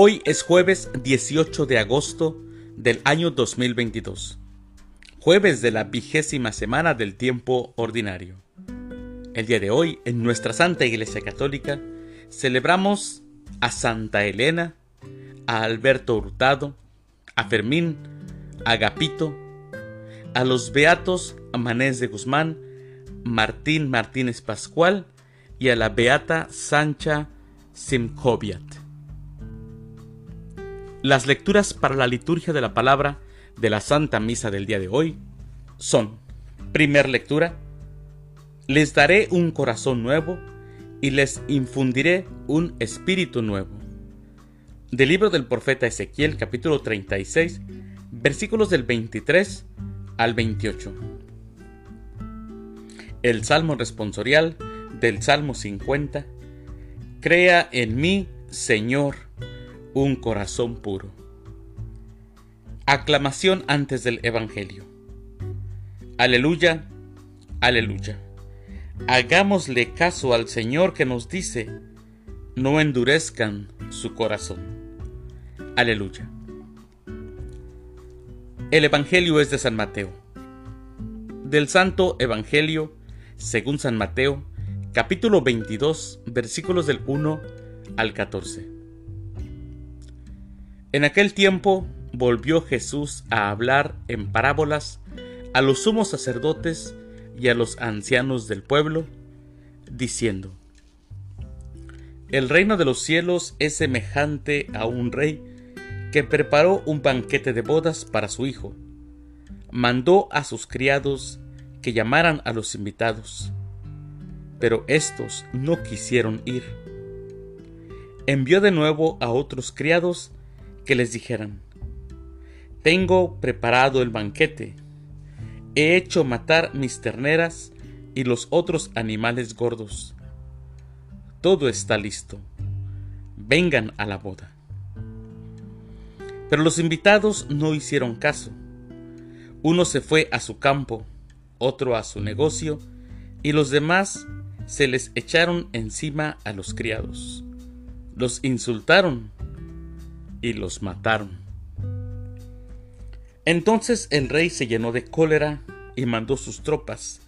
Hoy es jueves 18 de agosto del año 2022, jueves de la vigésima semana del tiempo ordinario. El día de hoy, en nuestra Santa Iglesia Católica, celebramos a Santa Elena, a Alberto Hurtado, a Fermín, a Agapito, a los beatos Manés de Guzmán, Martín Martínez Pascual y a la beata Sancha Simkoviat. Las lecturas para la liturgia de la palabra de la Santa Misa del día de hoy son, primer lectura, les daré un corazón nuevo y les infundiré un espíritu nuevo. Del libro del profeta Ezequiel capítulo 36 versículos del 23 al 28. El Salmo responsorial del Salmo 50. Crea en mí, Señor, un corazón puro. Aclamación antes del Evangelio. Aleluya, aleluya. Hagámosle caso al Señor que nos dice, no endurezcan su corazón. Aleluya. El Evangelio es de San Mateo. Del Santo Evangelio, según San Mateo, capítulo 22, versículos del 1 al 14. En aquel tiempo volvió Jesús a hablar en parábolas a los sumos sacerdotes y a los ancianos del pueblo, diciendo, El reino de los cielos es semejante a un rey que preparó un banquete de bodas para su hijo. Mandó a sus criados que llamaran a los invitados, pero estos no quisieron ir. Envió de nuevo a otros criados que les dijeran, Tengo preparado el banquete, he hecho matar mis terneras y los otros animales gordos. Todo está listo. Vengan a la boda. Pero los invitados no hicieron caso. Uno se fue a su campo, otro a su negocio, y los demás se les echaron encima a los criados. Los insultaron y los mataron. Entonces el rey se llenó de cólera y mandó sus tropas,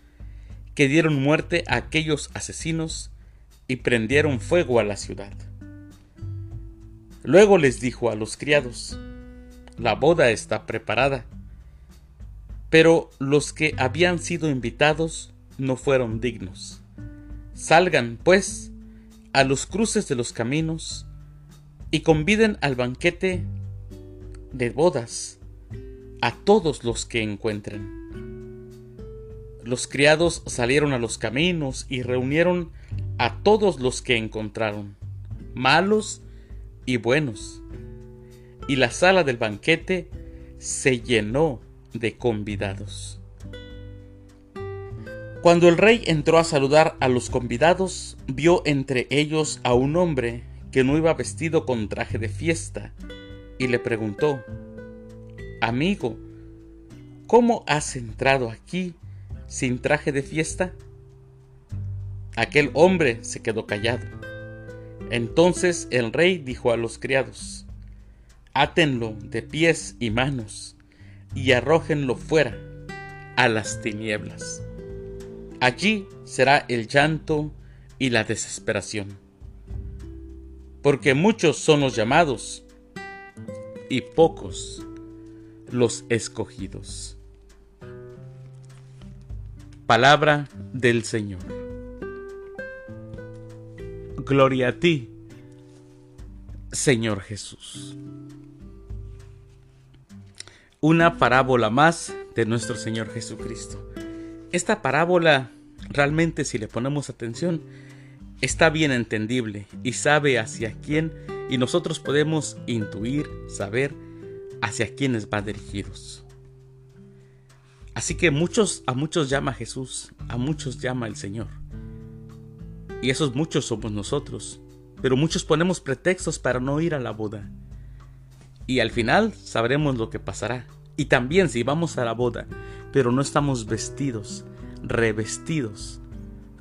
que dieron muerte a aquellos asesinos y prendieron fuego a la ciudad. Luego les dijo a los criados, la boda está preparada. Pero los que habían sido invitados no fueron dignos. Salgan, pues, a los cruces de los caminos y conviden al banquete de bodas a todos los que encuentren. Los criados salieron a los caminos y reunieron a todos los que encontraron, malos y buenos y la sala del banquete se llenó de convidados. Cuando el rey entró a saludar a los convidados, vio entre ellos a un hombre que no iba vestido con traje de fiesta, y le preguntó, Amigo, ¿cómo has entrado aquí sin traje de fiesta? Aquel hombre se quedó callado. Entonces el rey dijo a los criados, átenlo de pies y manos y arrójenlo fuera a las tinieblas. Allí será el llanto y la desesperación, porque muchos son los llamados y pocos los escogidos. Palabra del Señor. Gloria a ti, Señor Jesús una parábola más de nuestro Señor Jesucristo. Esta parábola realmente si le ponemos atención está bien entendible y sabe hacia quién y nosotros podemos intuir, saber hacia quiénes va dirigidos. Así que muchos a muchos llama Jesús, a muchos llama el Señor. Y esos muchos somos nosotros, pero muchos ponemos pretextos para no ir a la boda y al final sabremos lo que pasará. Y también si vamos a la boda, pero no estamos vestidos, revestidos,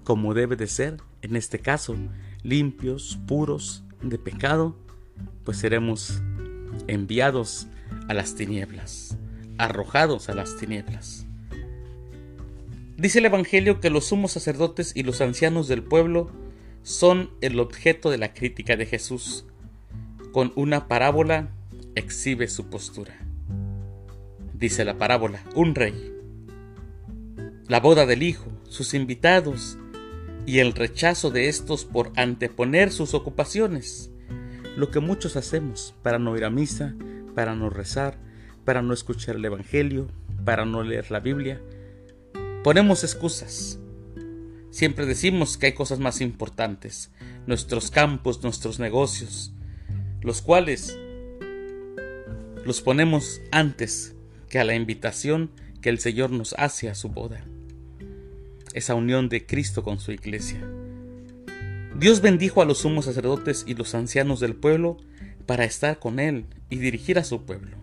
como debe de ser, en este caso, limpios, puros de pecado, pues seremos enviados a las tinieblas, arrojados a las tinieblas. Dice el Evangelio que los sumos sacerdotes y los ancianos del pueblo son el objeto de la crítica de Jesús. Con una parábola exhibe su postura. Dice la parábola, un rey, la boda del hijo, sus invitados y el rechazo de estos por anteponer sus ocupaciones, lo que muchos hacemos para no ir a misa, para no rezar, para no escuchar el Evangelio, para no leer la Biblia. Ponemos excusas. Siempre decimos que hay cosas más importantes, nuestros campos, nuestros negocios, los cuales los ponemos antes que a la invitación que el Señor nos hace a su boda. Esa unión de Cristo con su iglesia. Dios bendijo a los sumos sacerdotes y los ancianos del pueblo para estar con Él y dirigir a su pueblo.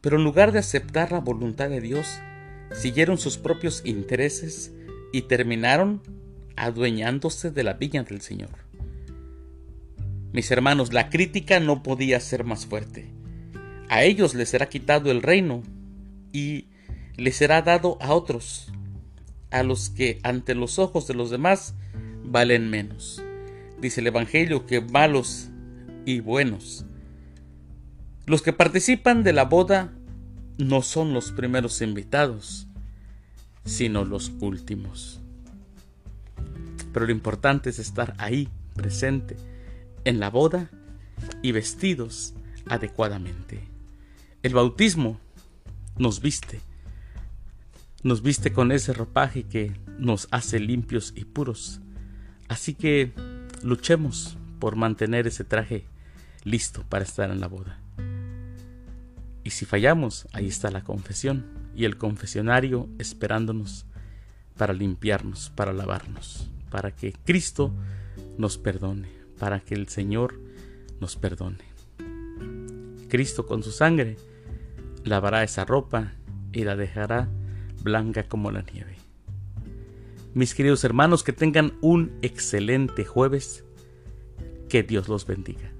Pero en lugar de aceptar la voluntad de Dios, siguieron sus propios intereses y terminaron adueñándose de la viña del Señor. Mis hermanos, la crítica no podía ser más fuerte. A ellos les será quitado el reino y les será dado a otros, a los que ante los ojos de los demás valen menos. Dice el Evangelio que malos y buenos. Los que participan de la boda no son los primeros invitados, sino los últimos. Pero lo importante es estar ahí, presente, en la boda y vestidos adecuadamente. El bautismo nos viste, nos viste con ese ropaje que nos hace limpios y puros. Así que luchemos por mantener ese traje listo para estar en la boda. Y si fallamos, ahí está la confesión y el confesionario esperándonos para limpiarnos, para lavarnos, para que Cristo nos perdone, para que el Señor nos perdone. Cristo con su sangre lavará esa ropa y la dejará blanca como la nieve. Mis queridos hermanos, que tengan un excelente jueves. Que Dios los bendiga.